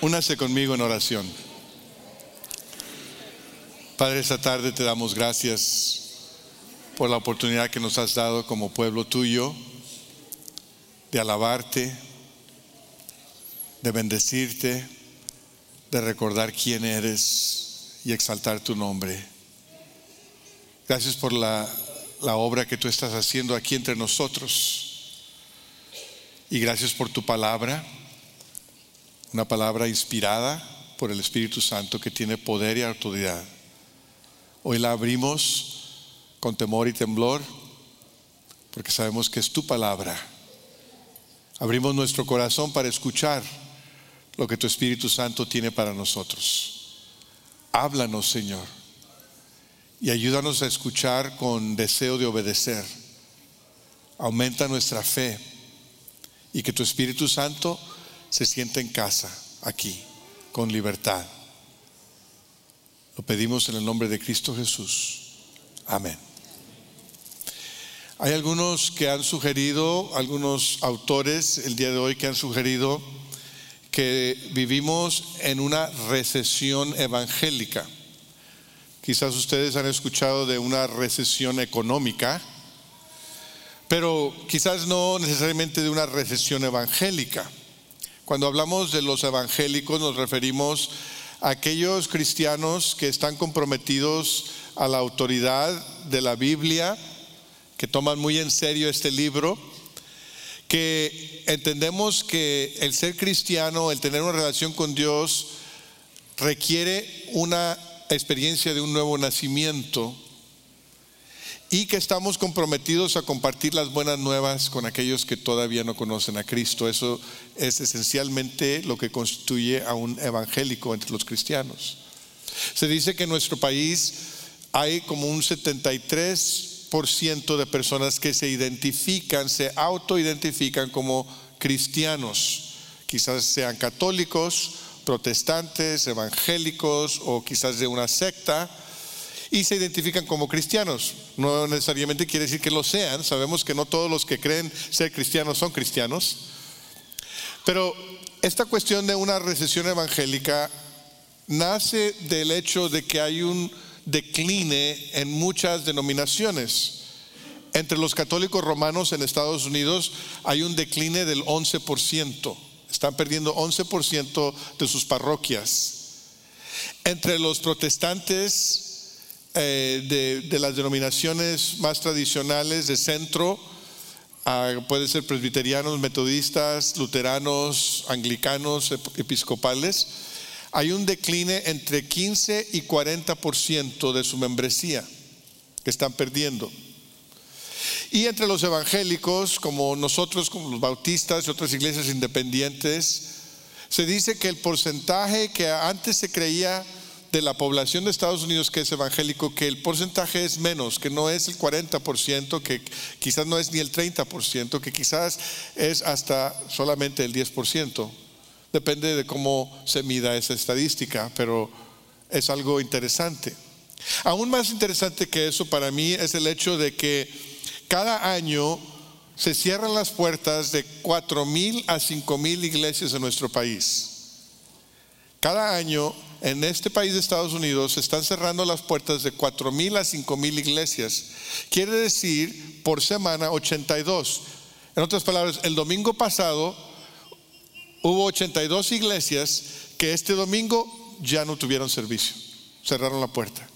Únase conmigo en oración. Padre, esta tarde te damos gracias por la oportunidad que nos has dado como pueblo tuyo de alabarte, de bendecirte, de recordar quién eres y exaltar tu nombre. Gracias por la, la obra que tú estás haciendo aquí entre nosotros. Y gracias por tu palabra, una palabra inspirada por el Espíritu Santo que tiene poder y autoridad. Hoy la abrimos con temor y temblor porque sabemos que es tu palabra. Abrimos nuestro corazón para escuchar lo que tu Espíritu Santo tiene para nosotros. Háblanos, Señor, y ayúdanos a escuchar con deseo de obedecer. Aumenta nuestra fe y que tu Espíritu Santo se sienta en casa aquí, con libertad. Lo pedimos en el nombre de Cristo Jesús. Amén. Hay algunos que han sugerido, algunos autores el día de hoy que han sugerido que vivimos en una recesión evangélica. Quizás ustedes han escuchado de una recesión económica pero quizás no necesariamente de una recesión evangélica. Cuando hablamos de los evangélicos nos referimos a aquellos cristianos que están comprometidos a la autoridad de la Biblia, que toman muy en serio este libro, que entendemos que el ser cristiano, el tener una relación con Dios, requiere una experiencia de un nuevo nacimiento y que estamos comprometidos a compartir las buenas nuevas con aquellos que todavía no conocen a Cristo. Eso es esencialmente lo que constituye a un evangélico entre los cristianos. Se dice que en nuestro país hay como un 73% de personas que se identifican, se autoidentifican como cristianos. Quizás sean católicos, protestantes, evangélicos o quizás de una secta y se identifican como cristianos. No necesariamente quiere decir que lo sean, sabemos que no todos los que creen ser cristianos son cristianos, pero esta cuestión de una recesión evangélica nace del hecho de que hay un decline en muchas denominaciones. Entre los católicos romanos en Estados Unidos hay un decline del 11%. Están perdiendo 11% de sus parroquias. Entre los protestantes eh, de, las denominaciones más tradicionales de centro, puede ser presbiterianos, metodistas, luteranos, anglicanos, episcopales, hay un decline entre 15 y 40% de su membresía que están perdiendo. Y entre los evangélicos, como nosotros, como los bautistas y otras iglesias independientes, se dice que el porcentaje que antes se creía de la población de Estados Unidos que es evangélico, que el porcentaje es menos, que no es el 40%, que quizás no es ni el 30%, que quizás es hasta solamente el 10%. Depende de cómo se mida esa estadística, pero es algo interesante. Aún más interesante que eso para mí es el hecho de que cada año se cierran las puertas de 4 mil a 5 mil iglesias en nuestro país. Cada año en este país de Estados Unidos están cerrando las puertas de 4 mil a 5 mil iglesias. Quiere decir por semana 82. En otras palabras, el domingo pasado hubo 82 iglesias que este domingo ya no tuvieron servicio. Cerraron la puerta.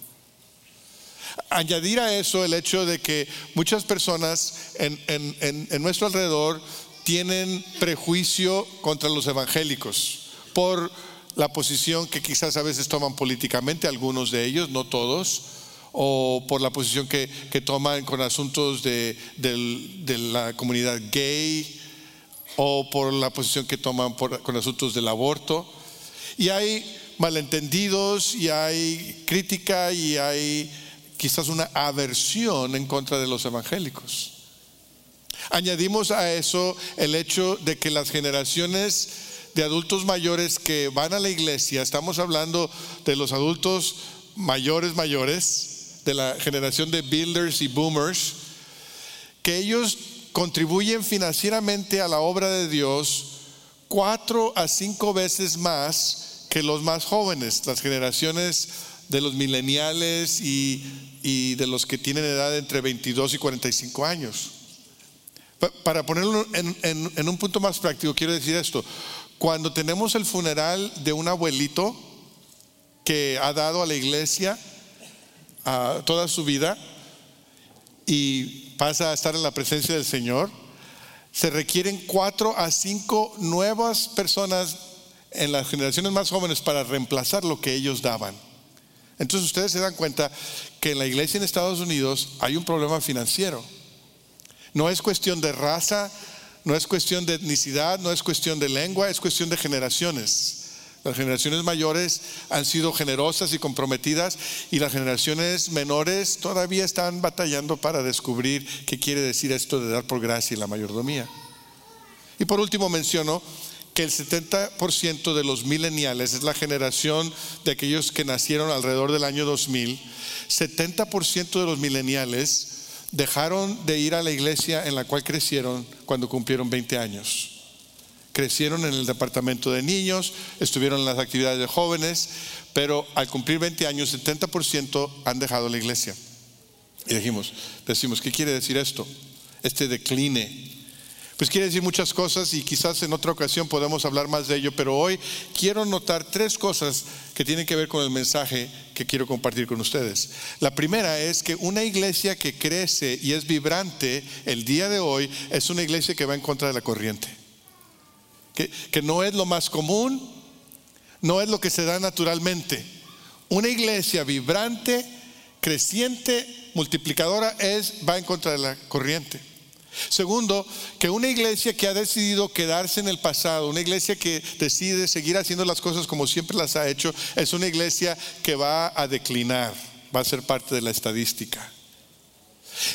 Añadir a eso el hecho de que muchas personas en, en nuestro alrededor tienen prejuicio contra los evangélicos por la posición que quizás a veces toman políticamente, algunos de ellos, no todos, o por la posición que, toman con asuntos de, la comunidad gay, o por la posición que toman con asuntos del aborto. Y hay malentendidos, y hay crítica, y hay quizás una aversión en contra de los evangélicos. Añadimos a eso el hecho de que las generaciones de adultos mayores que van a la iglesia, estamos hablando de los adultos mayores, mayores, de la generación de builders y boomers, que ellos contribuyen financieramente a la obra de Dios cuatro a cinco veces más que los más jóvenes, las generaciones de los mileniales y, de los que tienen edad entre 22 y 45 años. Para ponerlo en, un punto más práctico, quiero decir esto. Cuando tenemos el funeral de un abuelito que ha dado a la iglesia toda su vida y pasa a estar en la presencia del Señor, se requieren cuatro a cinco nuevas personas en las generaciones más jóvenes para reemplazar lo que ellos daban. Entonces ustedes se dan cuenta que en la iglesia en Estados Unidos hay un problema financiero. No es cuestión de raza, no es cuestión de etnicidad, no es cuestión de lengua, es cuestión de generaciones. Las generaciones mayores han sido generosas y comprometidas y las generaciones menores todavía están batallando para descubrir qué quiere decir esto de dar por gracia y la mayordomía. Y por último menciono que el 70% de los mileniales es la generación de aquellos que nacieron alrededor del año 2000. 70% de los mileniales dejaron de ir a la iglesia en la cual crecieron cuando cumplieron 20 años crecieron en el departamento de niños, estuvieron en las actividades de jóvenes, pero al cumplir 20 años, 70% han dejado la iglesia. Y dijimos, decimos, ¿qué quiere decir esto? Este decline. Pues quiere decir muchas cosas y quizás en otra ocasión podemos hablar más de ello, pero hoy quiero notar tres cosas que tienen que ver con el mensaje que quiero compartir con ustedes. La primera es que una iglesia que crece y es vibrante el día de hoy es una iglesia que va en contra de la corriente que, no es lo más común, no es lo que se da naturalmente. Una iglesia vibrante, creciente, multiplicadora es va en contra de la corriente. Segundo, que una iglesia que ha decidido quedarse en el pasado, una iglesia que decide seguir haciendo las cosas como siempre las ha hecho, es una iglesia que va a declinar, va a ser parte de la estadística.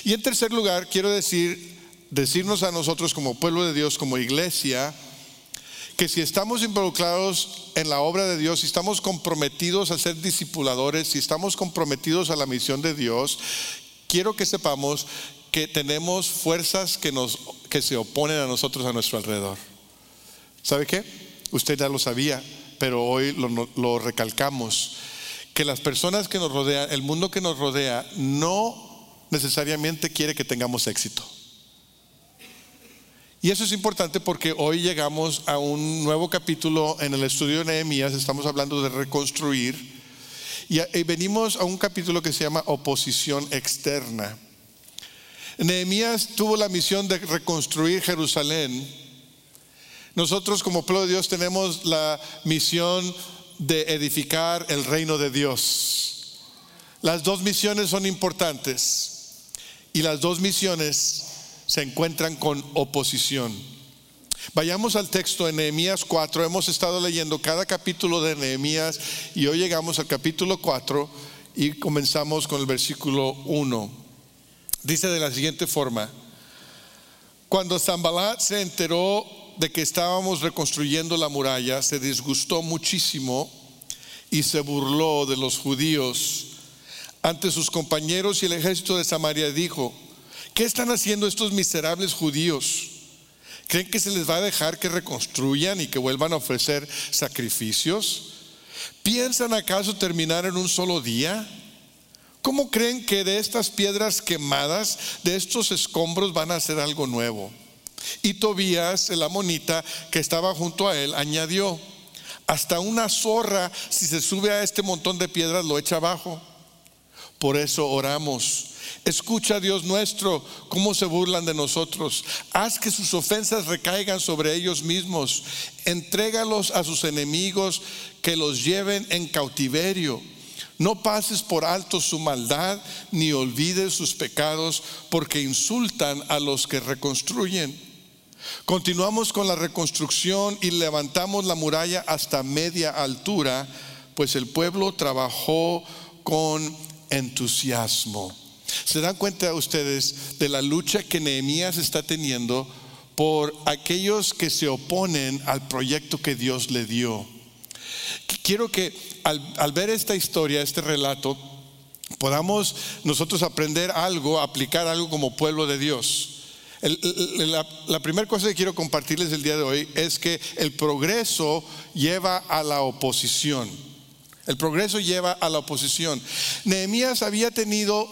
Y en tercer lugar, quiero decir, decirnos a nosotros como pueblo de Dios, como iglesia, que si estamos involucrados en la obra de Dios, si estamos comprometidos a ser discipuladores, si estamos comprometidos a la misión de Dios, quiero que sepamos que tenemos fuerzas que, nos, que se oponen a nosotros a nuestro alrededor. ¿Sabe qué? Usted ya lo sabía, pero hoy lo, lo recalcamos. Que las personas que nos rodean, el mundo que nos rodea, no necesariamente quiere que tengamos éxito. Y eso es importante porque hoy llegamos a un nuevo capítulo en el estudio de Nehemías, estamos hablando de reconstruir, y, venimos a un capítulo que se llama oposición externa. Nehemías tuvo la misión de reconstruir Jerusalén. Nosotros como pueblo de Dios tenemos la misión de edificar el reino de Dios. Las dos misiones son importantes y las dos misiones se encuentran con oposición. Vayamos al texto de Nehemías 4. Hemos estado leyendo cada capítulo de Nehemías y hoy llegamos al capítulo 4 y comenzamos con el versículo 1. Dice de la siguiente forma: Cuando Zambalat se enteró de que estábamos reconstruyendo la muralla, se disgustó muchísimo y se burló de los judíos. Ante sus compañeros y el ejército de Samaria dijo: ¿Qué están haciendo estos miserables judíos? ¿Creen que se les va a dejar que reconstruyan y que vuelvan a ofrecer sacrificios? ¿Piensan acaso terminar en un solo día? ¿Cómo creen que de estas piedras quemadas, de estos escombros van a hacer algo nuevo? Y Tobías, el amonita que estaba junto a él, añadió, hasta una zorra, si se sube a este montón de piedras, lo echa abajo. Por eso oramos Escucha, Dios nuestro, cómo se burlan de nosotros. Haz que sus ofensas recaigan sobre ellos mismos. Entrégalos a sus enemigos que los lleven en cautiverio. No pases por alto su maldad ni olvides sus pecados porque insultan a los que reconstruyen. Continuamos con la reconstrucción y levantamos la muralla hasta media altura, pues el pueblo trabajó con entusiasmo. ¿Se dan cuenta ustedes de la lucha que Nehemías está teniendo por aquellos que se oponen al proyecto que Dios le dio? Quiero que al, ver esta historia, este relato, podamos nosotros aprender algo, aplicar algo como pueblo de Dios. la, primera cosa que quiero compartirles el día de hoy es que el progreso lleva a la oposición. El progreso lleva a la oposición. Nehemías había tenido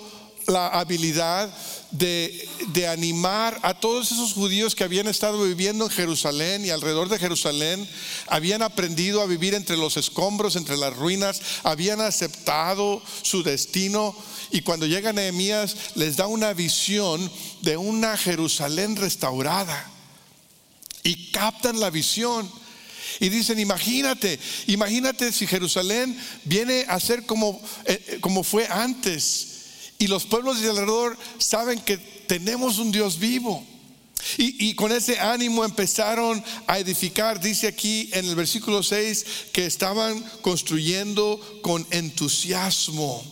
la habilidad de, de, animar a todos esos judíos que habían estado viviendo en Jerusalén y alrededor de Jerusalén, habían aprendido a vivir entre los escombros, entre las ruinas, habían aceptado su destino y cuando llega Nehemías les da una visión de una Jerusalén restaurada y captan la visión. Y dicen, imagínate, imagínate si Jerusalén viene a ser como, eh, como fue antes. Y los pueblos de alrededor saben que tenemos un Dios vivo. Y, y, con ese ánimo empezaron a edificar. Dice aquí en el versículo 6 que estaban construyendo con entusiasmo.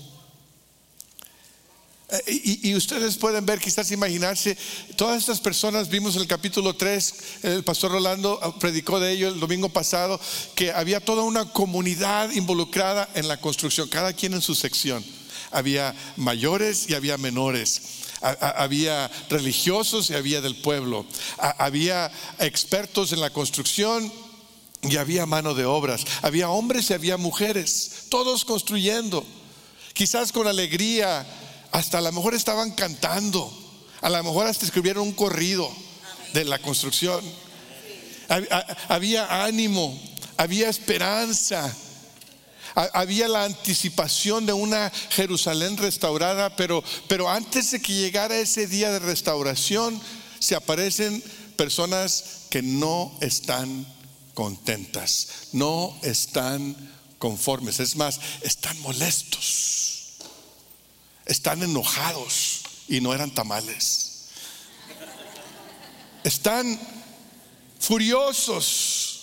Eh, y, ustedes pueden ver, quizás imaginarse, todas estas personas, vimos en el capítulo 3, el pastor Rolando ah, predicó de ello el domingo pasado, que había toda una comunidad involucrada en la construcción, cada quien en su sección. Había mayores y había menores. Había religiosos y había del pueblo. Había expertos en la construcción y había mano de obras. Había hombres y había mujeres, todos construyendo. Quizás con alegría, hasta a lo mejor estaban cantando, a lo mejor hasta escribieron un corrido de la construcción. Había ánimo, había esperanza, había la anticipación de una Jerusalén restaurada, pero, pero antes de que llegara ese día de restauración, se aparecen personas que no están contentas, no están conformes, es más, están molestos están enojados y no eran tamales. Están furiosos.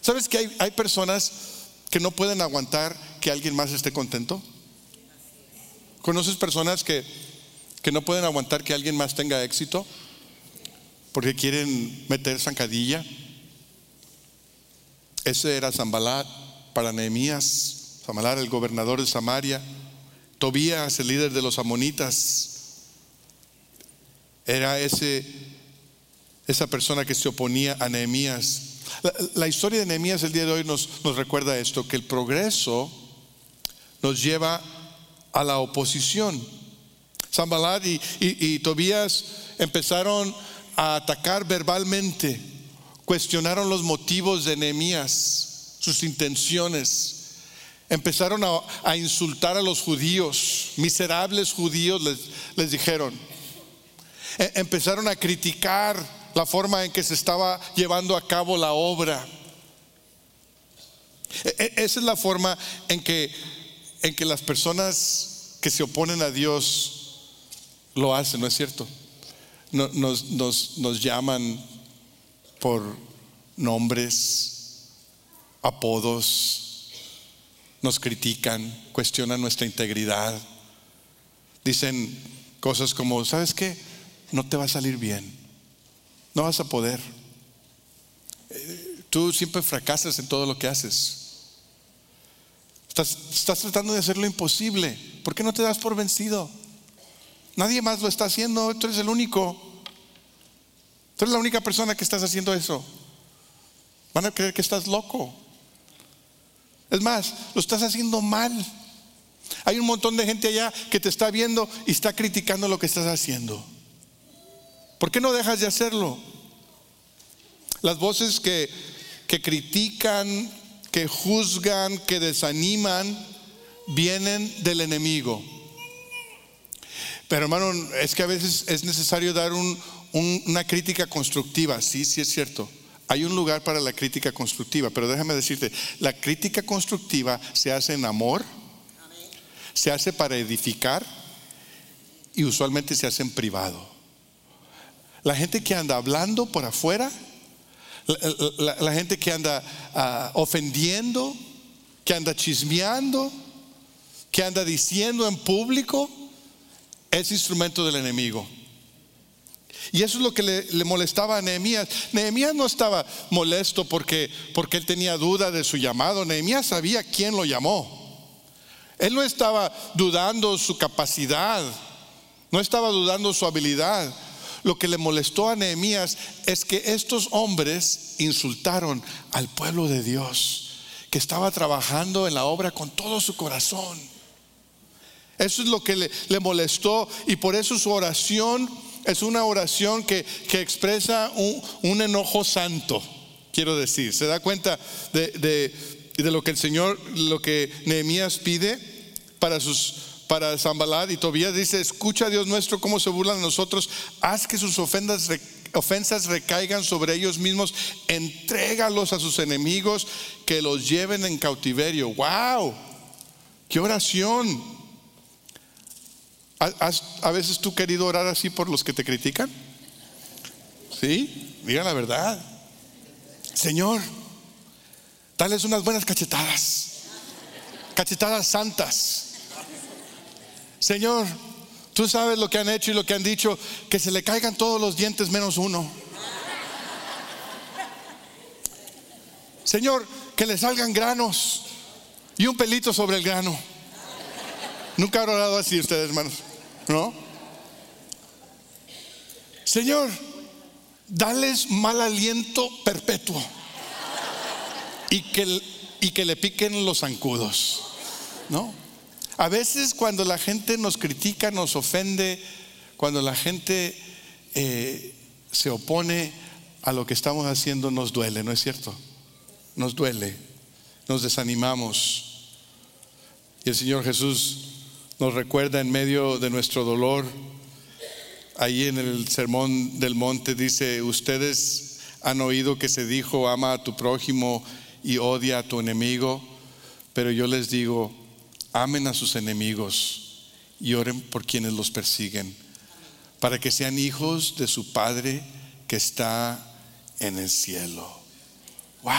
¿Sabes que hay, personas que no pueden aguantar que alguien más esté contento? ¿Conoces personas que, que no pueden aguantar que alguien más tenga éxito? Porque quieren meter zancadilla. Ese era Zambalat para Nehemías, Zambalat el gobernador de Samaria. Tobías, el líder de los amonitas, era ese, esa persona que se oponía a Nehemías. La, historia de Nehemías el día de hoy nos, recuerda esto, que el progreso nos lleva a la oposición. Zambalad y, y, Tobías empezaron a atacar verbalmente, cuestionaron los motivos de Nehemías, sus intenciones empezaron a, insultar a los judíos, miserables judíos les, dijeron. E, empezaron a criticar la forma en que se estaba llevando a cabo la obra. E, e, esa es la forma en que, en que las personas que se oponen a Dios lo hacen, ¿no es cierto? Nos, nos llaman por nombres, apodos, nos critican, cuestionan nuestra integridad, dicen cosas como, ¿sabes qué? No te va a salir bien, no vas a poder. Tú siempre fracasas en todo lo que haces. Estás, estás tratando de hacer lo imposible. ¿Por qué no te das por vencido? Nadie más lo está haciendo, tú eres el único. Tú eres la única persona que estás haciendo eso. Van a creer que estás loco. Es más, lo estás haciendo mal. Hay un montón de gente allá que te está viendo y está criticando lo que estás haciendo. ¿Por qué no dejas de hacerlo? Las voces que, que critican, que juzgan, que desaniman, vienen del enemigo. Pero hermano, es que a veces es necesario dar una crítica constructiva, sí, sí es cierto. Hay un lugar para la crítica constructiva, pero déjame decirte, la crítica constructiva se hace en amor, se hace para edificar y usualmente se hace en privado. La gente que anda hablando por afuera, la, gente que anda ah, ofendiendo, que anda chismeando, que anda diciendo en público, es instrumento del enemigo. Y eso es lo que le, molestaba a Nehemías. Nehemías no estaba molesto porque, porque él tenía duda de su llamado. Nehemías sabía quién lo llamó. Él no estaba dudando su capacidad, no estaba dudando su habilidad. Lo que le molestó a Nehemías es que estos hombres insultaron al pueblo de Dios, que estaba trabajando en la obra con todo su corazón. Eso es lo que le, molestó y por eso su oración es una oración que, expresa un, enojo santo, quiero decir. ¿Se da cuenta de, de, lo que el Señor, lo que Nehemías pide para sus para Zambalad y Tobías dice, escucha Dios nuestro cómo se burlan de nosotros, haz que sus ofensas, ofensas recaigan sobre ellos mismos, entrégalos a sus enemigos, que los lleven en cautiverio. ¡Wow! ¡Qué oración! ¿Has a veces tú querido orar así por los que te critican? ¿Sí? Diga la verdad. Señor, dales unas buenas cachetadas, cachetadas santas Señor, tú sabes lo que han hecho y lo que han dicho, que se le caigan todos los dientes menos uno. Señor, que le salgan granos y un pelito sobre el grano. Nunca han orado así ustedes, hermanos, ¿no? Señor, dales mal aliento perpetuo y que, y que le piquen los zancudos, ¿no? A veces cuando la gente nos critica, nos ofende, cuando la gente eh, se opone a lo que estamos haciendo, nos duele, ¿no es cierto? Nos duele, nos desanimamos. Y el Señor Jesús nos recuerda en medio de nuestro dolor, ahí en el Sermón del Monte dice, ustedes han oído que se dijo, ama a tu prójimo y odia a tu enemigo, pero yo les digo, amen a sus enemigos y oren por quienes los persiguen, para que sean hijos de su Padre que está en el cielo. ¡Wow!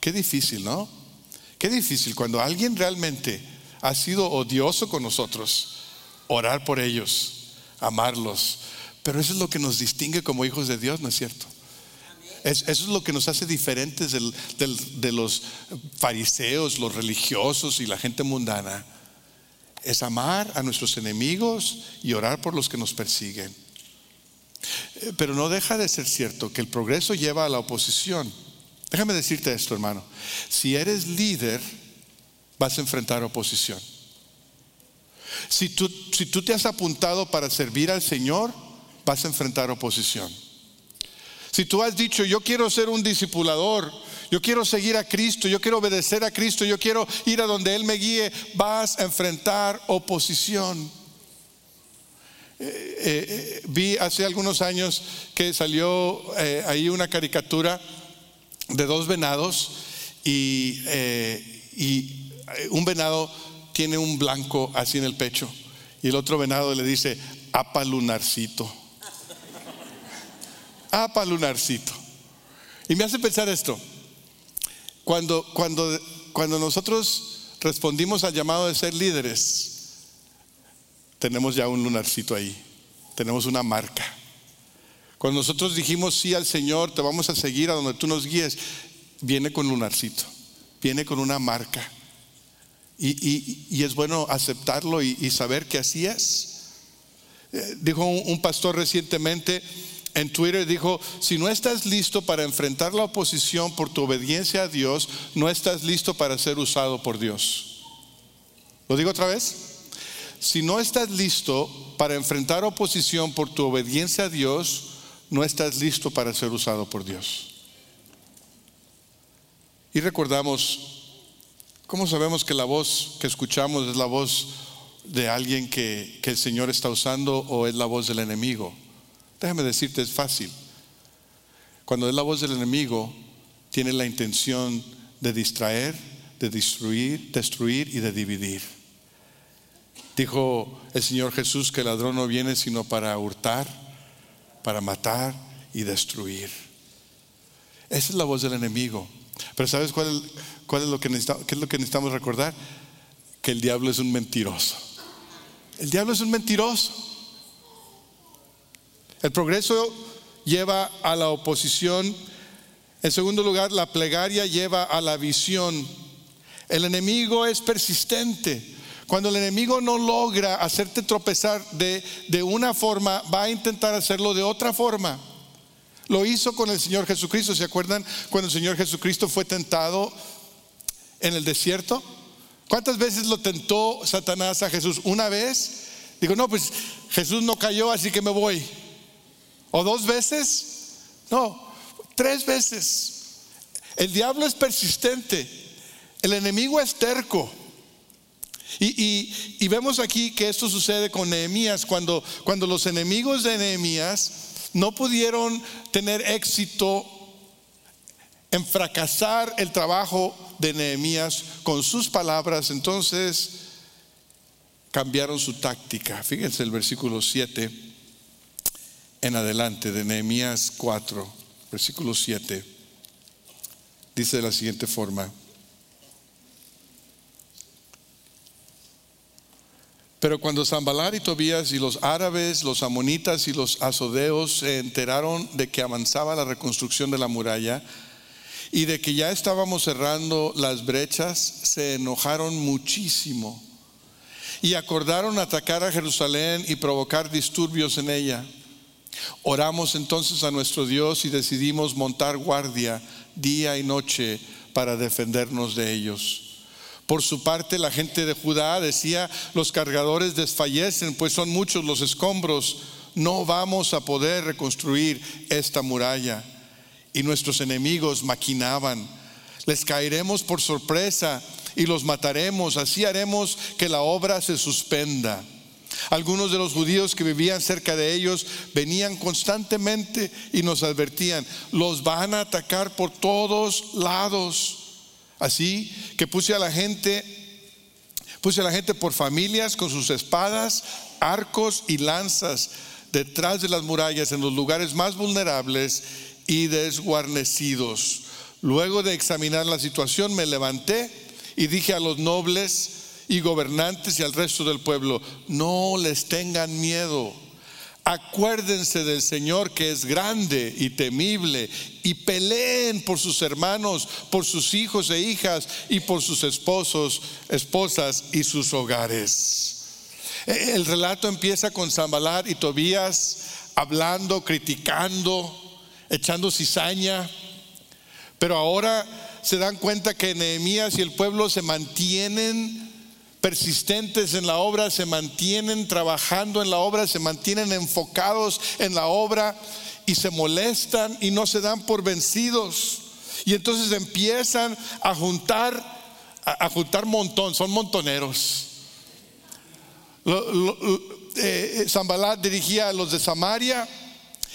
Qué difícil, ¿no? Qué difícil cuando alguien realmente ha sido odioso con nosotros, orar por ellos, amarlos. Pero eso es lo que nos distingue como hijos de Dios, ¿no es cierto? Eso es lo que nos hace diferentes de los fariseos, los religiosos y la gente mundana. Es amar a nuestros enemigos y orar por los que nos persiguen. Eh, pero no deja de ser cierto que el progreso lleva a la oposición. Déjame decirte esto, hermano. Si eres líder, vas a enfrentar oposición. Si tú, si tú te has apuntado para servir al Señor, vas a enfrentar oposición. Si tú has dicho, yo quiero ser un discipulador, yo quiero seguir a Cristo, yo quiero obedecer a Cristo, yo quiero ir a donde Él me guíe, vas a enfrentar oposición. Eh, eh, eh, vi hace algunos años que salió ahí una caricatura de dos venados y, un venado tiene un blanco así en el pecho y el otro venado le dice, apa lunarcito. Apa lunarcito. Y me hace pensar esto. Cuando, cuando, cuando nosotros respondimos al llamado de ser líderes, tenemos ya un lunarcito ahí. Tenemos una marca. Cuando nosotros dijimos sí al Señor, te vamos a seguir a donde tú nos guíes, viene con lunarcito, viene con una marca. Y, es bueno aceptarlo y, saber que así es. Eh, dijo un pastor recientemente, en Twitter dijo, si no estás listo para enfrentar la oposición por tu obediencia a Dios, no estás listo para ser usado por Dios. ¿Lo digo otra vez? Si no estás listo para enfrentar oposición por tu obediencia a Dios, no estás listo para ser usado por Dios. Y recordamos, ¿cómo sabemos que la voz que escuchamos es la voz de alguien que, que el Señor está usando o es la voz del enemigo? Déjame decirte, es fácil. Cuando es la voz del enemigo, tiene la intención de distraer, de destruir, destruir y de dividir. Dijo el Señor Jesús que el ladrón no viene sino para hurtar, para matar y destruir. Esa es la voz del enemigo. Pero ¿sabes cuál, cuál es, lo que qué es lo que necesitamos recordar? Que el diablo es un mentiroso. El diablo es un mentiroso. El progreso lleva a la oposición. En segundo lugar, la plegaria lleva a la visión. El enemigo es persistente. Cuando el enemigo no logra hacerte tropezar de, de una forma, va a intentar hacerlo de otra forma. Lo hizo con el Señor Jesucristo. ¿Se acuerdan cuando el Señor Jesucristo fue tentado en el desierto? ¿Cuántas veces lo tentó Satanás a Jesús? ¿Una vez? Digo, no, pues Jesús no cayó, así que me voy. ¿O dos veces? No, tres veces. El diablo es persistente. El enemigo es terco. Y, vemos aquí que esto sucede con Nehemías, cuando, cuando los enemigos de Nehemías no pudieron tener éxito en fracasar el trabajo de Nehemías con sus palabras, entonces cambiaron su táctica. Fíjense el versículo 7 en adelante de Nehemías 4, versículo 7. Dice de la siguiente forma. Pero cuando Zambalar y Tobías y los árabes, los amonitas y los azodeos se enteraron de que avanzaba la reconstrucción de la muralla y de que ya estábamos cerrando las brechas, se enojaron muchísimo y acordaron atacar a Jerusalén y provocar disturbios en ella. Oramos entonces a nuestro Dios y decidimos montar guardia día y noche para defendernos de ellos. Por su parte, la gente de Judá decía, los cargadores desfallecen, pues son muchos los escombros, no vamos a poder reconstruir esta muralla. Y nuestros enemigos maquinaban, les caeremos por sorpresa y los mataremos, así haremos que la obra se suspenda. Algunos de los judíos que vivían cerca de ellos venían constantemente y nos advertían, los van a atacar por todos lados. Así que puse a la gente, puse a la gente por familias con sus espadas, arcos y lanzas detrás de las murallas en los lugares más vulnerables y desguarnecidos. Luego de examinar la situación me levanté y dije a los nobles y gobernantes y al resto del pueblo, no les tengan miedo. Acuérdense del Señor que es grande y temible y peleen por sus hermanos, por sus hijos e hijas y por sus esposos, esposas y sus hogares. E, el relato empieza con Zambalar y Tobías hablando, criticando, echando cizaña, pero ahora se dan cuenta que Nehemías y el pueblo se mantienen persistentes en la obra, se mantienen trabajando en la obra, se mantienen enfocados en la obra y se molestan y no se dan por vencidos. Y entonces empiezan a juntar, a, juntar montón, son montoneros. Eh, Zambalat dirigía a los de Samaria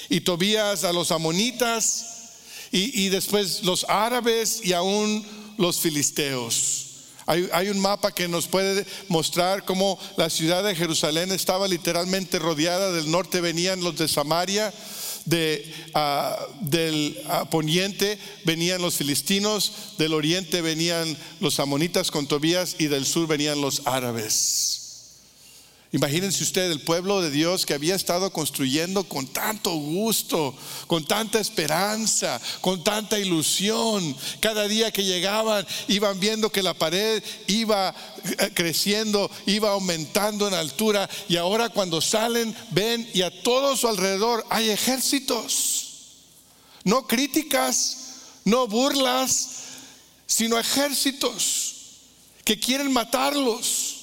y Tobías a los amonitas y, y después los árabes y aún los filisteos. Hay, un mapa que nos puede mostrar cómo la ciudad de Jerusalén estaba literalmente rodeada. Del norte venían los de Samaria, de, ah, del ah, poniente venían los filistinos, del oriente venían los amonitas con Tobías y del sur venían los árabes. Imagínense usted el pueblo de Dios que había estado construyendo con tanto gusto, con tanta esperanza, con tanta ilusión. Cada día que llegaban iban viendo que la pared iba eh, creciendo, iba aumentando en altura y ahora cuando salen ven y a todo su alrededor hay ejércitos. No críticas, no burlas, sino ejércitos que quieren matarlos.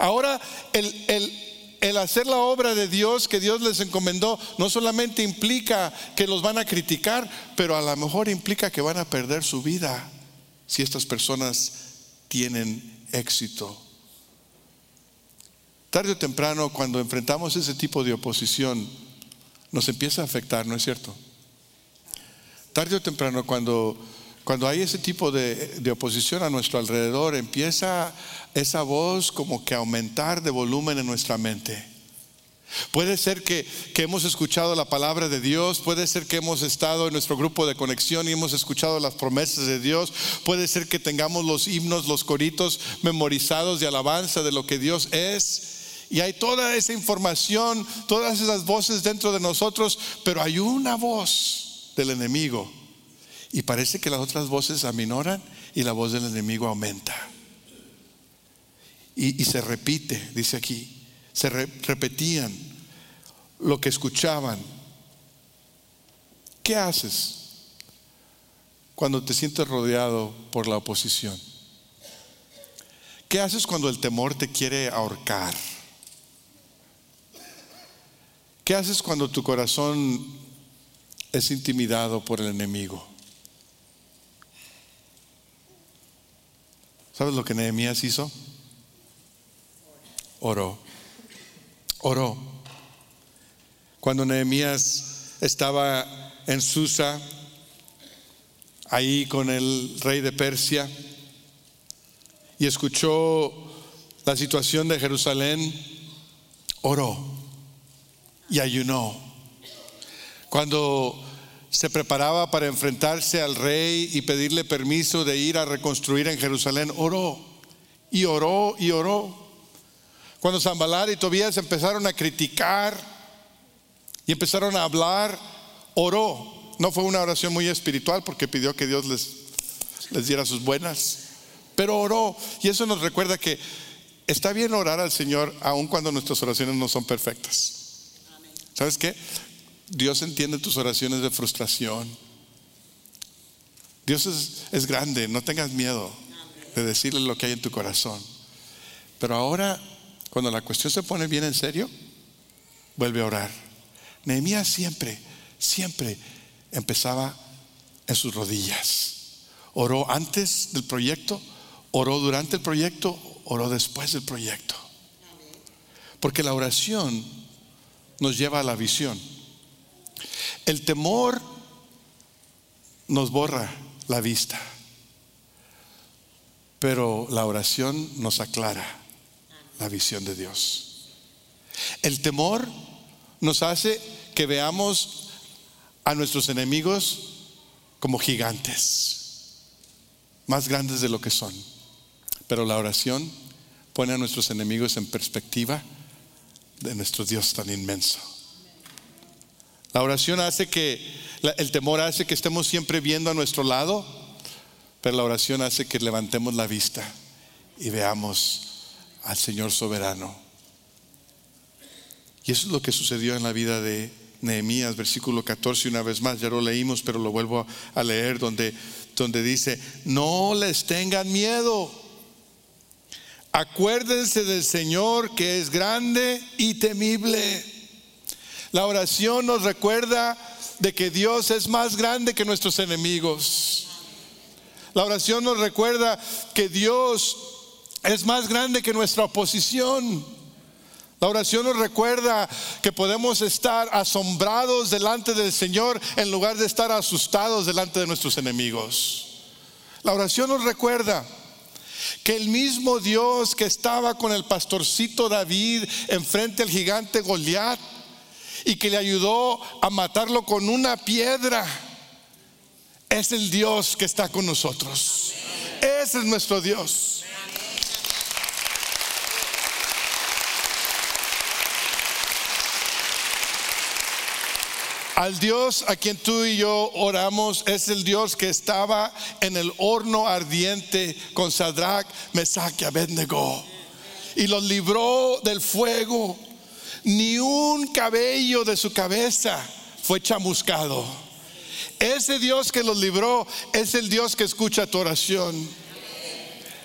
Ahora el, hacer la obra de Dios que Dios les encomendó no solamente implica que los van a criticar, pero a lo mejor implica que van a perder su vida si estas personas tienen éxito. Tarde o temprano, cuando enfrentamos ese tipo de oposición, nos empieza a afectar, ¿no es cierto? Tarde o temprano, cuando cuando hay ese tipo de, oposición a nuestro alrededor, empieza esa voz como que aumentar de volumen en nuestra mente. Puede ser que, que, hemos escuchado la palabra de Dios, puede ser que hemos estado en nuestro grupo de conexión y hemos escuchado las promesas de Dios, puede ser que tengamos los himnos, los coritos memorizados de alabanza de lo que Dios es. Y hay toda esa información, todas esas voces dentro de nosotros, pero hay una voz del enemigo y parece que las otras voces aminoran y la voz del enemigo aumenta. Y, se repite, dice aquí, se repetían lo que escuchaban. ¿Qué haces cuando te sientes rodeado por la oposición? ¿Qué haces cuando el temor te quiere ahorcar? ¿Qué haces cuando tu corazón es intimidado por el enemigo? ¿Sabes lo que Nehemías hizo? Oró. Oró. Cuando Nehemías estaba en Susa, ahí con el rey de Persia, y escuchó la situación de Jerusalén, oró y ayunó. Cuando se preparaba para enfrentarse al rey y pedirle permiso de ir a reconstruir en Jerusalén, oró y oró y oró. Cuando Zambalar y Tobías empezaron a criticar y empezaron a hablar, oró. No fue una oración muy espiritual porque pidió que Dios les, les diera sus buenas, pero oró. Y eso nos recuerda que está bien orar al Señor aun cuando nuestras oraciones no son perfectas. ¿Sabes qué? Dios entiende tus oraciones de frustración. Dios es, grande, no tengas miedo de decirle lo que hay en tu corazón. Pero ahora, cuando la cuestión se pone bien en serio, vuelve a orar. Nehemías siempre, siempre empezaba en sus rodillas. Oró antes del proyecto, oró durante el proyecto, oró después del proyecto. Porque la oración nos lleva a la visión. El temor nos borra la vista, pero la oración nos aclara la visión de Dios. El temor nos hace que veamos a nuestros enemigos como gigantes, más grandes de lo que son. Pero la oración pone a nuestros enemigos en perspectiva de nuestro Dios tan inmenso. La oración hace que, el temor hace que estemos siempre viendo a nuestro lado, pero la oración hace que levantemos la vista y veamos al Señor soberano. Y eso es lo que sucedió en la vida de Nehemías, versículo 14, una vez más, ya lo leímos, pero lo vuelvo a leer, donde, donde dice, no les tengan miedo Acuérdense del Señor que es grande y temible. La oración nos recuerda de que Dios es más grande que nuestros enemigos. La oración nos recuerda que Dios es más grande que nuestra oposición. La oración nos recuerda que podemos estar asombrados delante del Señor en lugar de estar asustados delante de nuestros enemigos. La oración nos recuerda que el mismo Dios que estaba con el pastorcito David enfrente al gigante Goliat y que le ayudó a matarlo con una piedra, es el Dios que está con nosotros. Ese es nuestro Dios. Al Dios a quien tú y yo oramos es el Dios que estaba en el horno ardiente con Sadrach, Mesach y Abednego y los libró del fuego. Ni un cabello de su cabeza fue chamuscado. Ese Dios que los libró es el Dios que escucha tu oración.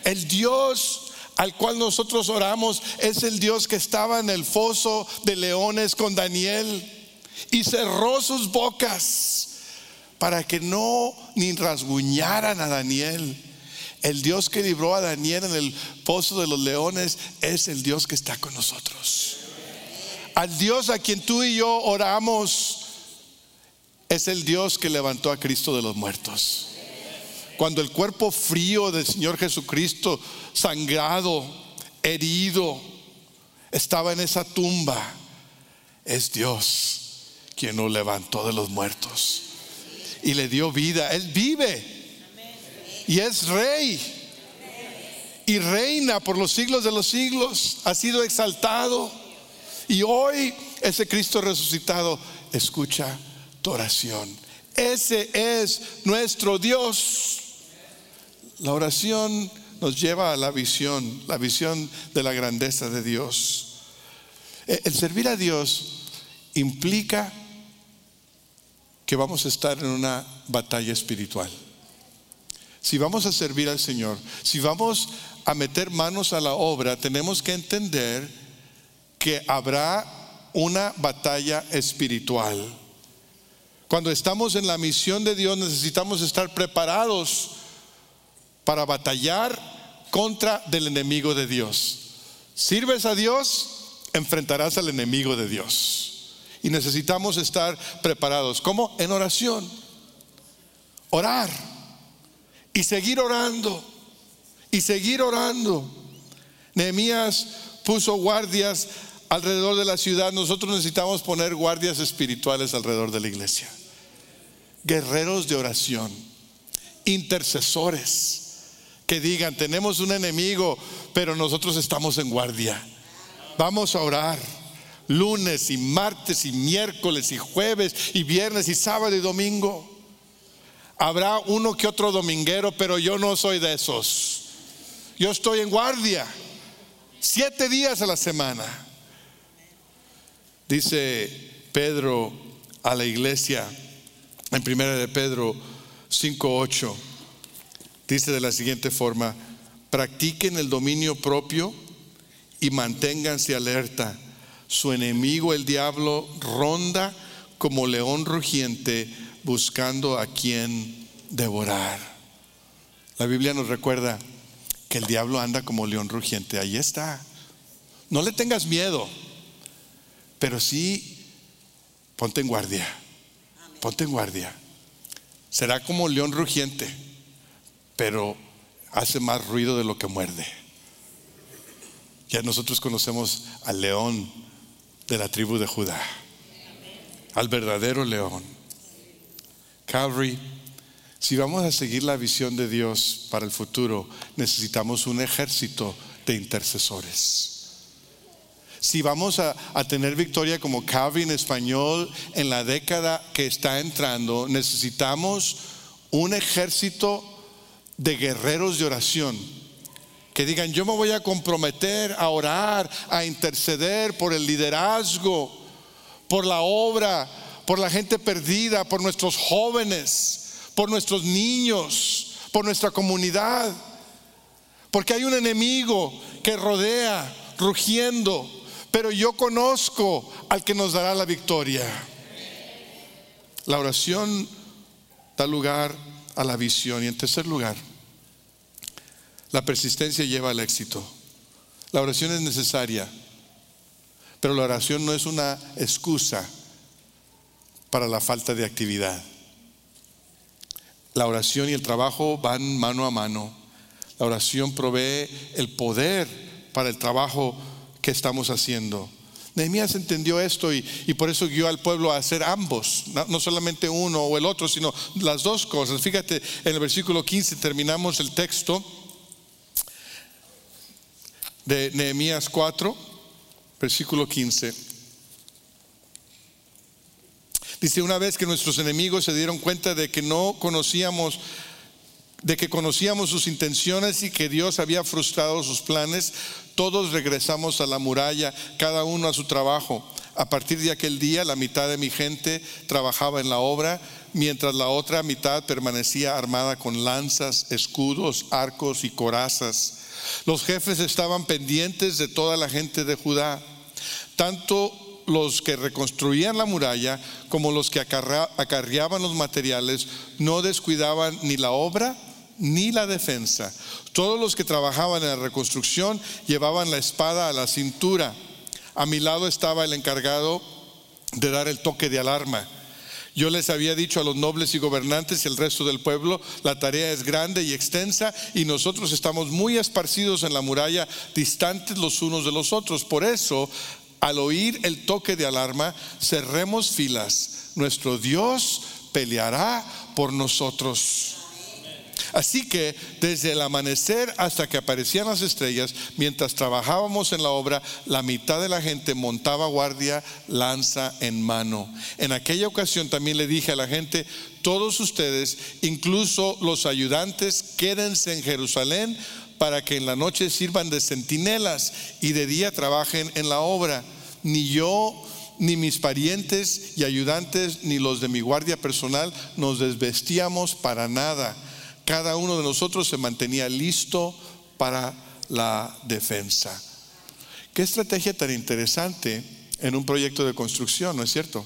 El Dios al cual nosotros oramos es el Dios que estaba en el foso de leones con Daniel y cerró sus bocas para que no ni rasguñaran a Daniel. El Dios que libró a Daniel en el pozo de los leones es el Dios que está con nosotros. Al Dios a quien tú y yo oramos es el Dios que levantó a Cristo de los muertos. Cuando el cuerpo frío del Señor Jesucristo, sangrado, herido, estaba en esa tumba, es Dios quien lo levantó de los muertos y le dio vida. Él vive y es rey y reina por los siglos de los siglos. Ha sido exaltado y hoy ese Cristo resucitado escucha tu oración. Ese es nuestro Dios. La oración nos lleva a la visión, la visión de la grandeza de Dios. Eh, el servir a Dios implica que vamos a estar en una batalla espiritual. Si vamos a servir al Señor, si vamos a meter manos a la obra, tenemos que entender que habrá una batalla espiritual. Cuando estamos en la misión de Dios necesitamos estar preparados para batallar contra del enemigo de Dios. Sirves a Dios, enfrentarás al enemigo de Dios. Y necesitamos estar preparados. ¿Cómo? En oración. Orar. Y seguir orando. Y seguir orando. Nehemías puso guardias alrededor de la ciudad. Nosotros necesitamos poner guardias espirituales alrededor de la iglesia. Guerreros de oración. Intercesores. Que digan, tenemos un enemigo, pero nosotros estamos en guardia. Vamos a orar lunes y martes y miércoles y jueves y viernes y sábado y domingo. Habrá uno que otro dominguero, pero yo no soy de esos. Yo estoy en guardia, siete días a la semana. Dice Pedro a la iglesia en primera de Pedro 5:8. Dice de la siguiente forma: practiquen el dominio propio y manténganse alerta su enemigo, el diablo, ronda como león rugiente buscando a quien devorar. La Biblia nos recuerda que el diablo anda como león rugiente. Ahí está. No le tengas miedo, pero sí ponte en guardia. Ponte en guardia. Será como león rugiente, pero hace más ruido de lo que muerde. Ya nosotros conocemos al león de la tribu de Judá, al verdadero león. Calvary, si vamos a seguir la visión de Dios para el futuro, necesitamos un ejército de intercesores. Si vamos a, tener victoria como Calvary en español en la década que está entrando, necesitamos un ejército de guerreros de oración que digan, yo me voy a comprometer a orar, a interceder por el liderazgo, por la obra, por la gente perdida, por nuestros jóvenes, por nuestros niños, por nuestra comunidad. Porque hay un enemigo que rodea, rugiendo, pero yo conozco al que nos dará la victoria. La oración da lugar a la visión y en tercer lugar, la persistencia lleva al éxito. La oración es necesaria, pero la oración no es una excusa para la falta de actividad. La oración y el trabajo van mano a mano. La oración provee el poder para el trabajo que estamos haciendo. Nehemías entendió esto y, por eso guió al pueblo a hacer ambos, no, solamente uno o el otro, sino las dos cosas. Fíjate, en el versículo 15 terminamos el texto de Nehemías 4, versículo 15. Dice, una vez que nuestros enemigos se dieron cuenta de que no conocíamos, de que conocíamos sus intenciones y que Dios había frustrado sus planes, todos regresamos a la muralla, cada uno a su trabajo. A partir de aquel día, la mitad de mi gente trabajaba en la obra, mientras la otra mitad permanecía armada con lanzas, escudos, arcos y corazas. Los jefes estaban pendientes de toda la gente de Judá, tanto los que reconstruían la muralla como los que acarreaban los materiales no descuidaban ni la obra ni la defensa. Todos los que trabajaban en la reconstrucción llevaban la espada a la cintura. A mi lado estaba el encargado de dar el toque de alarma. Yo les había dicho a los nobles y gobernantes y el resto del pueblo, la tarea es grande y extensa y nosotros estamos muy esparcidos en la muralla, distantes los unos de los otros. Por eso, al oír el toque de alarma, cerremos filas. Nuestro Dios peleará por nosotros. Así que desde el amanecer hasta que aparecían las estrellas, mientras trabajábamos en la obra, la mitad de la gente montaba guardia, lanza en mano. En aquella ocasión también le dije a la gente, todos ustedes, incluso los ayudantes, quédense en Jerusalén para que en la noche sirvan de centinelas y de día trabajen en la obra. Ni yo, ni mis parientes y ayudantes, ni los de mi guardia personal nos desvestíamos para nada. Cada uno de nosotros se mantenía listo para la defensa. Qué estrategia tan interesante en un proyecto de construcción, ¿no es cierto?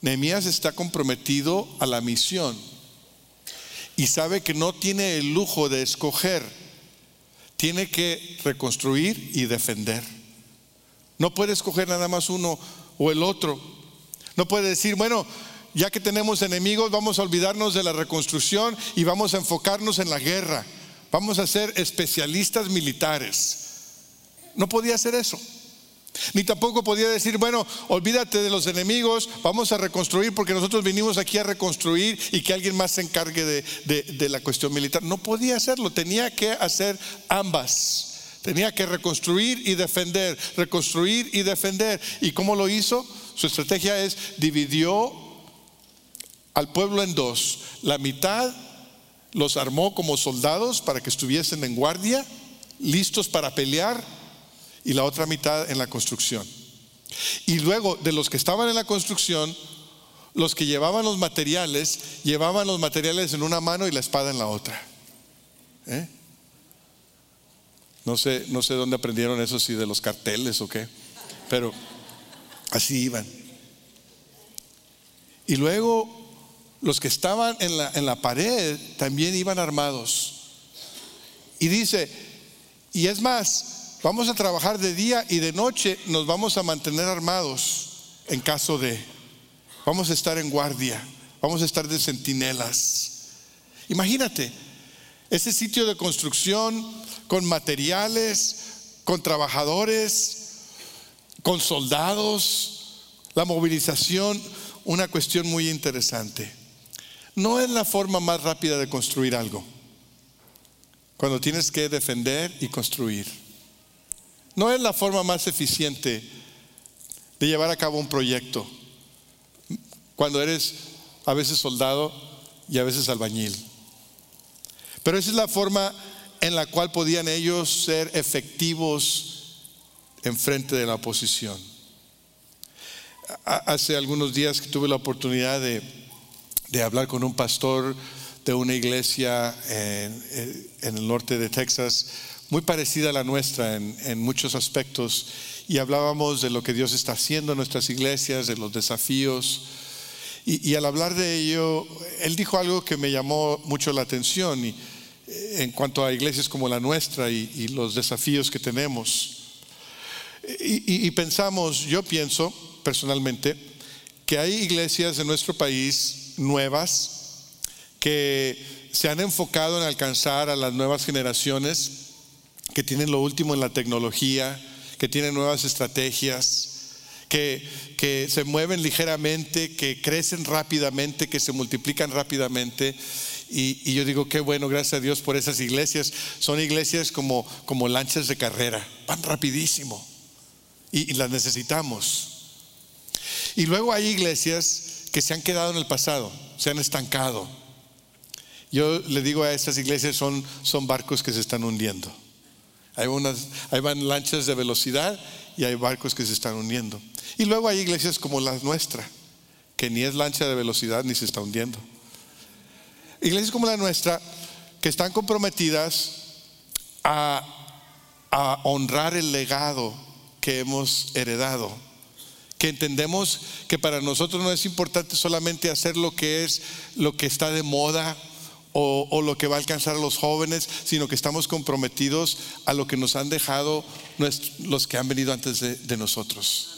Nehemías está comprometido a la misión y sabe que no tiene el lujo de escoger, tiene que reconstruir y defender. No puede escoger nada más uno o el otro. No puede decir, bueno, ya que tenemos enemigos, vamos a olvidarnos de la reconstrucción y vamos a enfocarnos en la guerra. Vamos a ser especialistas militares. No podía hacer eso. Ni tampoco podía decir, bueno, olvídate de los enemigos, vamos a reconstruir porque nosotros vinimos aquí a reconstruir y que alguien más se encargue de, la cuestión militar. No podía hacerlo, tenía que hacer ambas. Tenía que reconstruir y defender, reconstruir y defender. ¿Y cómo lo hizo? Su estrategia es, dividió al pueblo en dos. La mitad los armó como soldados para que estuviesen en guardia, listos para pelear y la otra mitad en la construcción. Y luego de los que estaban en la construcción, los que llevaban los materiales, llevaban los materiales en una mano y la espada en la otra. ¿Eh? No sé, no sé dónde aprendieron eso, si de los carteles o qué, pero así iban. Y luego los que estaban en la, en la pared también iban armados. Y dice, y es más, Vamos a trabajar de día y de noche nos vamos a mantener armados en caso de. Vamos a estar en guardia, vamos a estar de centinelas. Imagínate, ese sitio de construcción con materiales, con trabajadores, con soldados, la movilización, una cuestión muy interesante. No es la forma más rápida de construir algo, cuando tienes que defender y construir. No es la forma más eficiente de llevar a cabo un proyecto cuando eres a veces soldado y a veces albañil. Pero esa es la forma en la cual podían ellos ser efectivos en frente de la oposición. Hace algunos días que tuve la oportunidad de, hablar con un pastor de una iglesia en el norte de Texas, muy parecida a la nuestra en, muchos aspectos y hablábamos de lo que Dios está haciendo en nuestras iglesias, de los desafíos. Y, al hablar de ello, él dijo algo que me llamó mucho la atención y, eh, en cuanto a iglesias como la nuestra y, los desafíos que tenemos. y pensamos, yo pienso personalmente, que hay iglesias en nuestro país nuevas que se han enfocado en alcanzar a las nuevas generaciones que tienen lo último en la tecnología, que tienen nuevas estrategias, que, que, se mueven ligeramente, que crecen rápidamente, que se multiplican rápidamente. Y, yo digo, qué bueno, gracias a Dios por esas iglesias. Son iglesias como, como lanchas de carrera, van rapidísimo y, las necesitamos. Y luego hay iglesias que se han quedado en el pasado, se han estancado. Yo le digo a esas iglesias, son, son barcos que se están hundiendo. Hay, unas, hay van lanchas de velocidad y hay barcos que se están hundiendo. Y luego hay iglesias como la nuestra, que ni es lancha de velocidad ni se está hundiendo. Iglesias como la nuestra, que están comprometidas a, a honrar el legado que hemos heredado que entendemos que para nosotros no es importante solamente hacer lo que es lo que está de moda o, lo que va a alcanzar a los jóvenes, sino que estamos comprometidos a lo que nos han dejado los que han venido antes de, nosotros.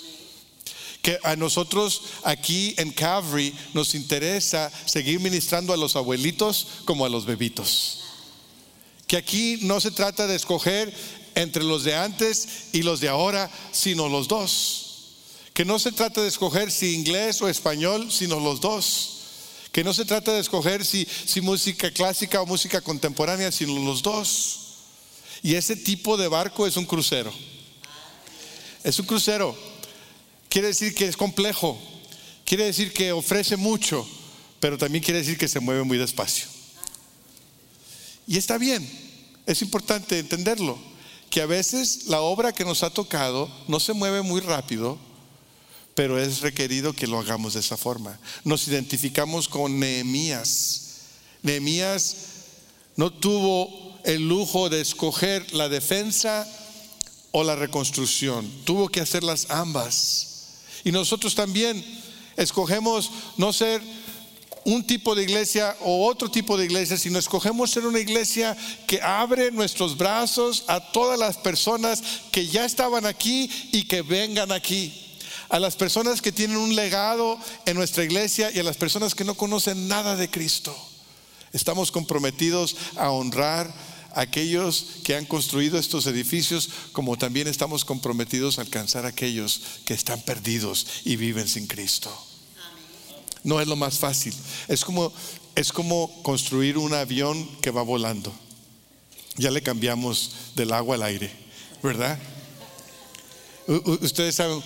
Que a nosotros aquí en Calvary nos interesa seguir ministrando a los abuelitos como a los bebitos. Que aquí no se trata de escoger entre los de antes y los de ahora, sino los dos. Que no se trata de escoger si inglés o español, sino los dos que no se trata de escoger si, si música clásica o música contemporánea, sino los dos. Y ese tipo de barco es un crucero. Es un crucero. Quiere decir que es complejo. Quiere decir que ofrece mucho, pero también quiere decir que se mueve muy despacio. Y está bien, Es importante entenderlo, que a veces la obra que nos ha tocado no se mueve muy rápido, pero es requerido que lo hagamos de esa forma. Nos identificamos con Nehemías. Nehemías no tuvo el lujo de escoger la defensa o la reconstrucción, tuvo que hacerlas ambas. Y nosotros también escogemos no ser un tipo de iglesia o otro tipo de iglesia, sino escogemos ser una iglesia que abre nuestros brazos a todas las personas que ya estaban aquí y que vengan aquí. A las personas que tienen un legado en nuestra iglesia y a las personas que no conocen nada de Cristo. Estamos comprometidos a honrar a aquellos que han construido estos edificios, como también estamos comprometidos a alcanzar a aquellos que están perdidos y viven sin Cristo. No es lo más fácil. Es como, es como construir un avión que va volando. Ya le cambiamos del agua al aire, ¿verdad? Ustedes saben,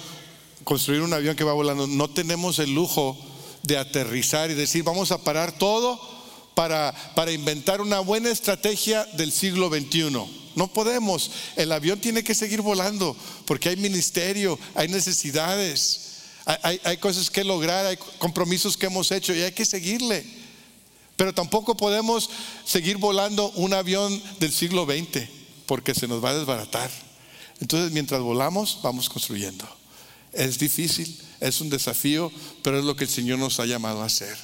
construir un avión que va volando, no tenemos el lujo de aterrizar y decir, vamos a parar todo para, para inventar una buena estrategia del siglo XXI. No podemos. El avión tiene que seguir volando porque hay ministerio, hay necesidades. Hay, cosas que lograr, hay compromisos que hemos hecho y hay que seguirle. Pero tampoco podemos seguir volando un avión del siglo XX porque se nos va a desbaratar. Entonces, mientras volamos, vamos construyendo. Es difícil, es un desafío, pero es lo que el Señor nos ha llamado a hacer.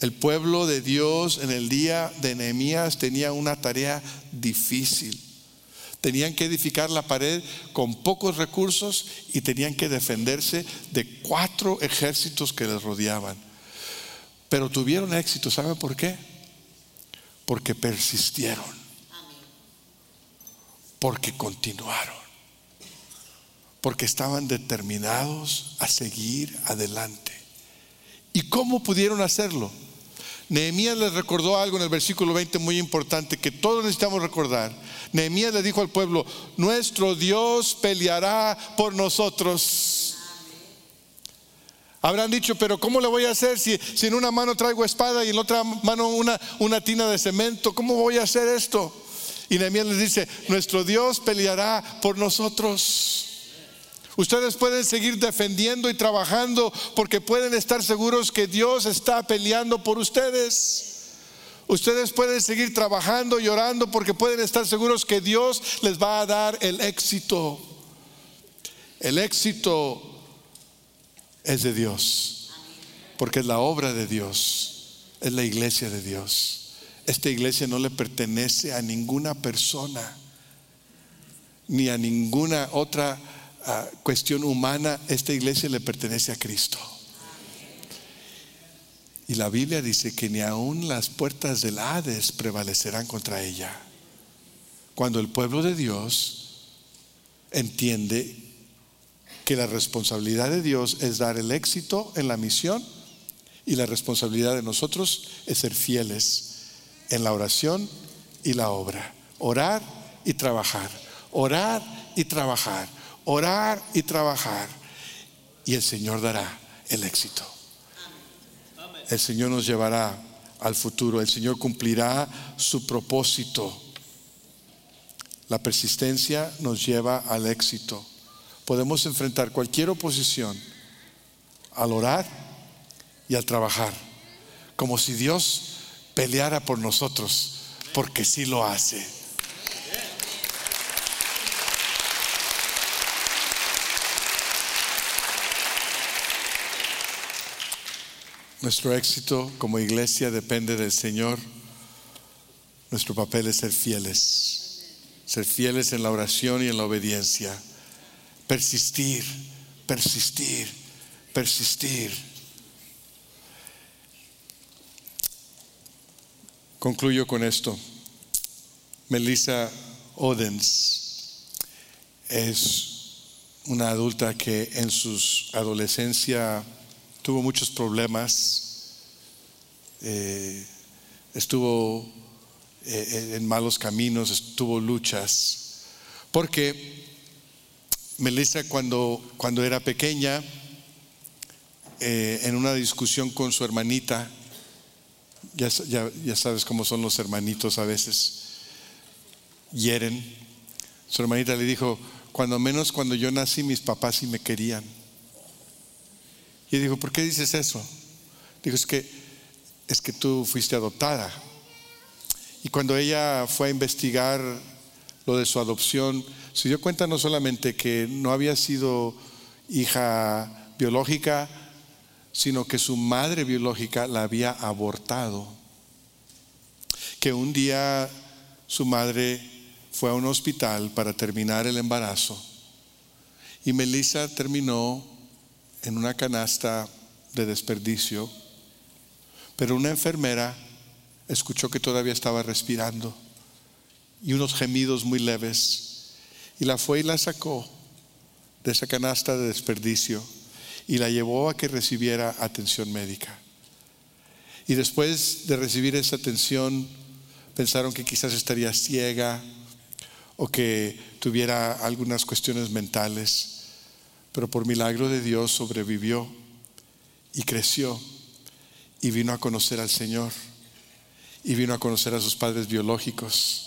El pueblo de Dios en el día de Nehemías tenía una tarea difícil. Tenían que edificar la pared con pocos recursos y tenían que defenderse de cuatro ejércitos que les rodeaban. Pero tuvieron éxito, ¿sabe por qué? Porque persistieron. Porque continuaron. Porque estaban determinados a seguir adelante. ¿Y cómo pudieron hacerlo? Nehemías les recordó algo en el versículo 20 muy importante que todos necesitamos recordar. Nehemías le dijo al pueblo, nuestro Dios peleará por nosotros. Habrán dicho, pero ¿cómo le voy a hacer si, en una mano traigo espada y en la otra mano una, una tina de cemento? ¿Cómo voy a hacer esto? Y Nehemías les dice, nuestro Dios peleará por nosotros. Ustedes pueden seguir defendiendo y trabajando porque pueden estar seguros que Dios está peleando por ustedes. Ustedes pueden seguir trabajando y orando porque pueden estar seguros que Dios les va a dar el éxito. El éxito es de Dios, porque es la obra de Dios, es la iglesia de Dios. Esta iglesia no le pertenece a ninguna persona, ni a ninguna otra cuestión humana, esta iglesia le pertenece a Cristo. Y la Biblia dice que ni aun las puertas del Hades prevalecerán contra ella. Cuando el pueblo de Dios entiende que la responsabilidad de Dios es dar el éxito en la misión y la responsabilidad de nosotros es ser fieles en la oración y la obra. Orar y trabajar. Orar y trabajar orar y trabajar y el Señor dará el éxito. El Señor nos llevará al futuro, el Señor cumplirá su propósito. La persistencia nos lleva al éxito. Podemos enfrentar cualquier oposición al orar y al trabajar, como si Dios peleara por nosotros, porque sí lo hace. Nuestro éxito como iglesia depende del Señor. Nuestro papel es ser fieles, ser fieles en la oración y en la obediencia. Persistir, persistir, persistir. Concluyo con esto. Melissa Odens es una adulta que en su adolescencia tuvo muchos problemas, eh, estuvo eh, en malos caminos, estuvo luchas, porque Melissa cuando, cuando era pequeña, eh, en una discusión con su hermanita, ya, ya, sabes cómo son los hermanitos a veces, hieren. Su hermanita le dijo, cuando menos cuando yo nací mis papás sí me querían. Y él dijo, ¿por qué dices eso? Dijo, es que, es que tú fuiste adoptada. Y cuando ella fue a investigar lo de su adopción, se dio cuenta no solamente que no había sido hija biológica, sino que su madre biológica la había abortado. Que un día su madre fue a un hospital para terminar el embarazo y Melissa terminó en una canasta de desperdicio, pero una enfermera escuchó que todavía estaba respirando y unos gemidos muy leves y la fue y la sacó de esa canasta de desperdicio y la llevó a que recibiera atención médica. Y después de recibir esa atención, pensaron que quizás estaría ciega o que tuviera algunas cuestiones mentales, pero por milagro de Dios sobrevivió y creció y vino a conocer al Señor y vino a conocer a sus padres biológicos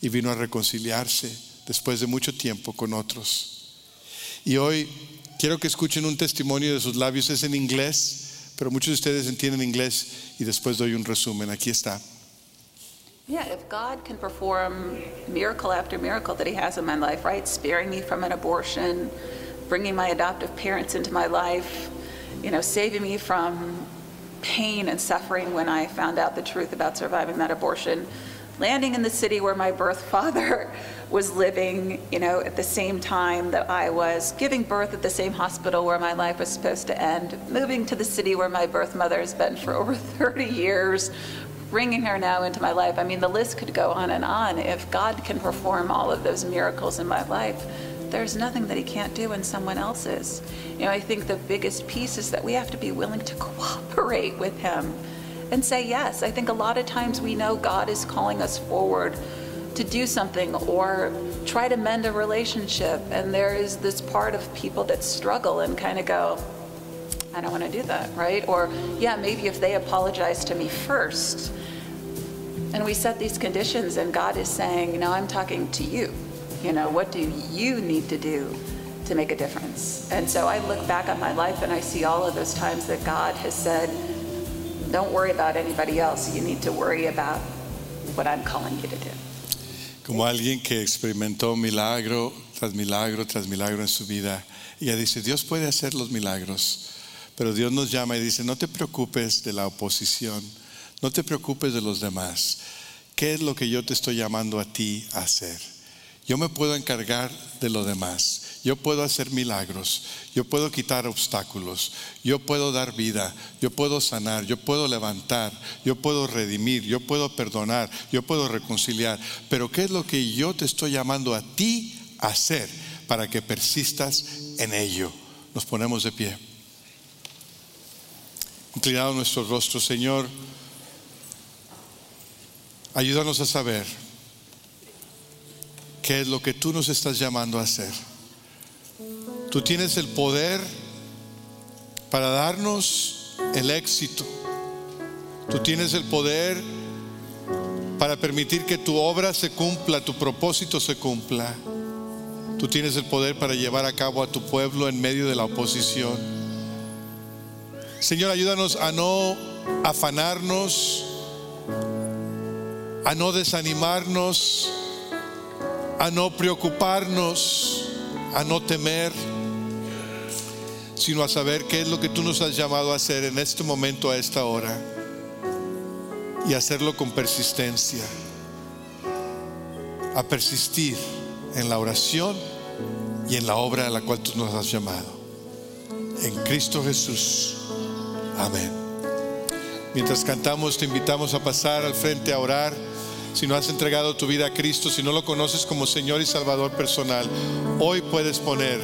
y vino a reconciliarse después de mucho tiempo con otros. Y hoy quiero que escuchen un testimonio de sus labios, es en inglés, pero muchos de ustedes entienden inglés y después doy un resumen. Aquí está. Yeah, if God can perform miracle after miracle that He has in my life, right? Sparing me from an abortion, bringing my adoptive parents into my life, you know, saving me from pain and suffering when I found out the truth about surviving that abortion, landing in the city where my birth father was living, you know, at the same time that I was, giving birth at the same hospital where my life was supposed to end, moving to the city where my birth mother has been for over 30 years, bringing her now into my life. I mean, the list could go on and on. If God can perform all of those miracles in my life, there's nothing that He can't do in someone else's. You know, I think the biggest piece is that we have to be willing to cooperate with Him and say yes. I think a lot of times we know God is calling us forward to do something or try to mend a relationship, and there is this part of people that struggle and kind of go, I don't want to do that, right? Or, yeah, maybe if they apologize to me first, and we set these conditions, and God is saying, No, I'm talking to you. You know, what do you need to do to make a difference? And so I look back on my life and I see all of those times that God has said, Don't worry about anybody else. You need to worry about what I'm calling you to do. Como alguien que experimentó milagro tras milagro tras milagro en su vida, ella dice, Dios puede hacer los milagros, pero Dios nos llama y dice, no te preocupes de la oposición, no te preocupes de los demás. ¿Qué es lo que yo te estoy llamando a ti a hacer? Yo me puedo encargar de lo demás. Yo puedo hacer milagros, yo puedo quitar obstáculos, yo puedo dar vida, yo puedo sanar, yo puedo levantar, yo puedo redimir, yo puedo perdonar, yo puedo reconciliar. Pero ¿qué es lo que yo te estoy llamando a ti a hacer para que persistas en ello? Nos ponemos de pie. Inclinado nuestro rostro, Señor, ayúdanos a saber qué es lo que tú nos estás llamando a hacer. Tú tienes el poder para darnos el éxito. Tú tienes el poder para permitir que tu obra se cumpla, tu propósito se cumpla. Tú tienes el poder para llevar a cabo a tu pueblo en medio de la oposición. Señor, ayúdanos a no afanarnos, a no desanimarnos, a no preocuparnos, a no temer sino a saber qué es lo que tú nos has llamado a hacer en este momento, a esta hora, y hacerlo con persistencia, a persistir en la oración y en la obra a la cual tú nos has llamado. En Cristo Jesús. Amén. Mientras cantamos, te invitamos a pasar al frente a orar. Si no has entregado tu vida a Cristo, si no lo conoces como Señor y Salvador personal, hoy puedes poner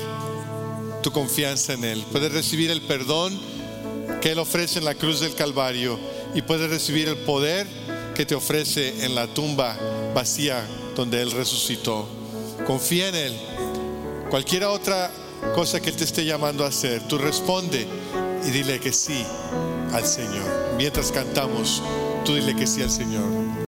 tu confianza en Él. Puedes recibir el perdón que Él ofrece en la cruz del Calvario y puedes recibir el poder que te ofrece en la tumba vacía donde Él resucitó. Confía en Él. Cualquier otra cosa que Él te esté llamando a hacer, tú responde y dile que sí al Señor. Mientras cantamos, tú dile que sí al Señor.